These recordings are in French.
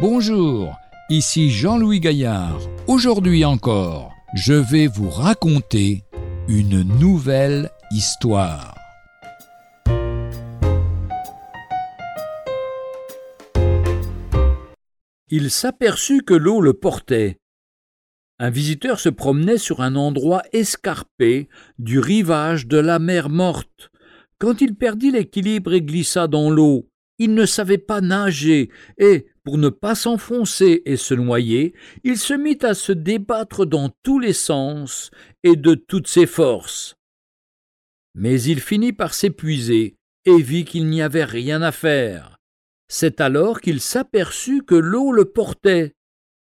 Bonjour, ici Jean-Louis Gaillard. Aujourd'hui encore, je vais vous raconter une nouvelle histoire. Il s'aperçut que l'eau le portait. Un visiteur se promenait sur un endroit escarpé du rivage de la mer morte. Quand il perdit l'équilibre et glissa dans l'eau, il ne savait pas nager, et, pour ne pas s'enfoncer et se noyer, il se mit à se débattre dans tous les sens et de toutes ses forces. Mais il finit par s'épuiser et vit qu'il n'y avait rien à faire. C'est alors qu'il s'aperçut que l'eau le portait.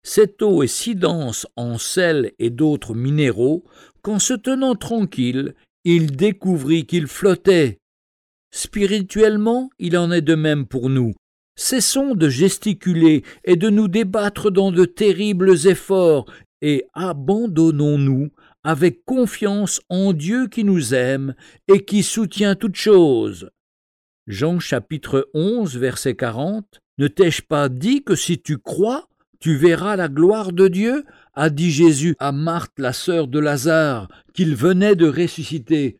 Cette eau est si dense en sel et d'autres minéraux qu'en se tenant tranquille, il découvrit qu'il flottait. Spirituellement, il en est de même pour nous. Cessons de gesticuler et de nous débattre dans de terribles efforts, et abandonnons-nous avec confiance en Dieu qui nous aime et qui soutient toutes choses. Jean chapitre 11 verset 40 Ne t'ai-je pas dit que si tu crois, tu verras la gloire de Dieu? a dit Jésus à Marthe la sœur de Lazare, qu'il venait de ressusciter.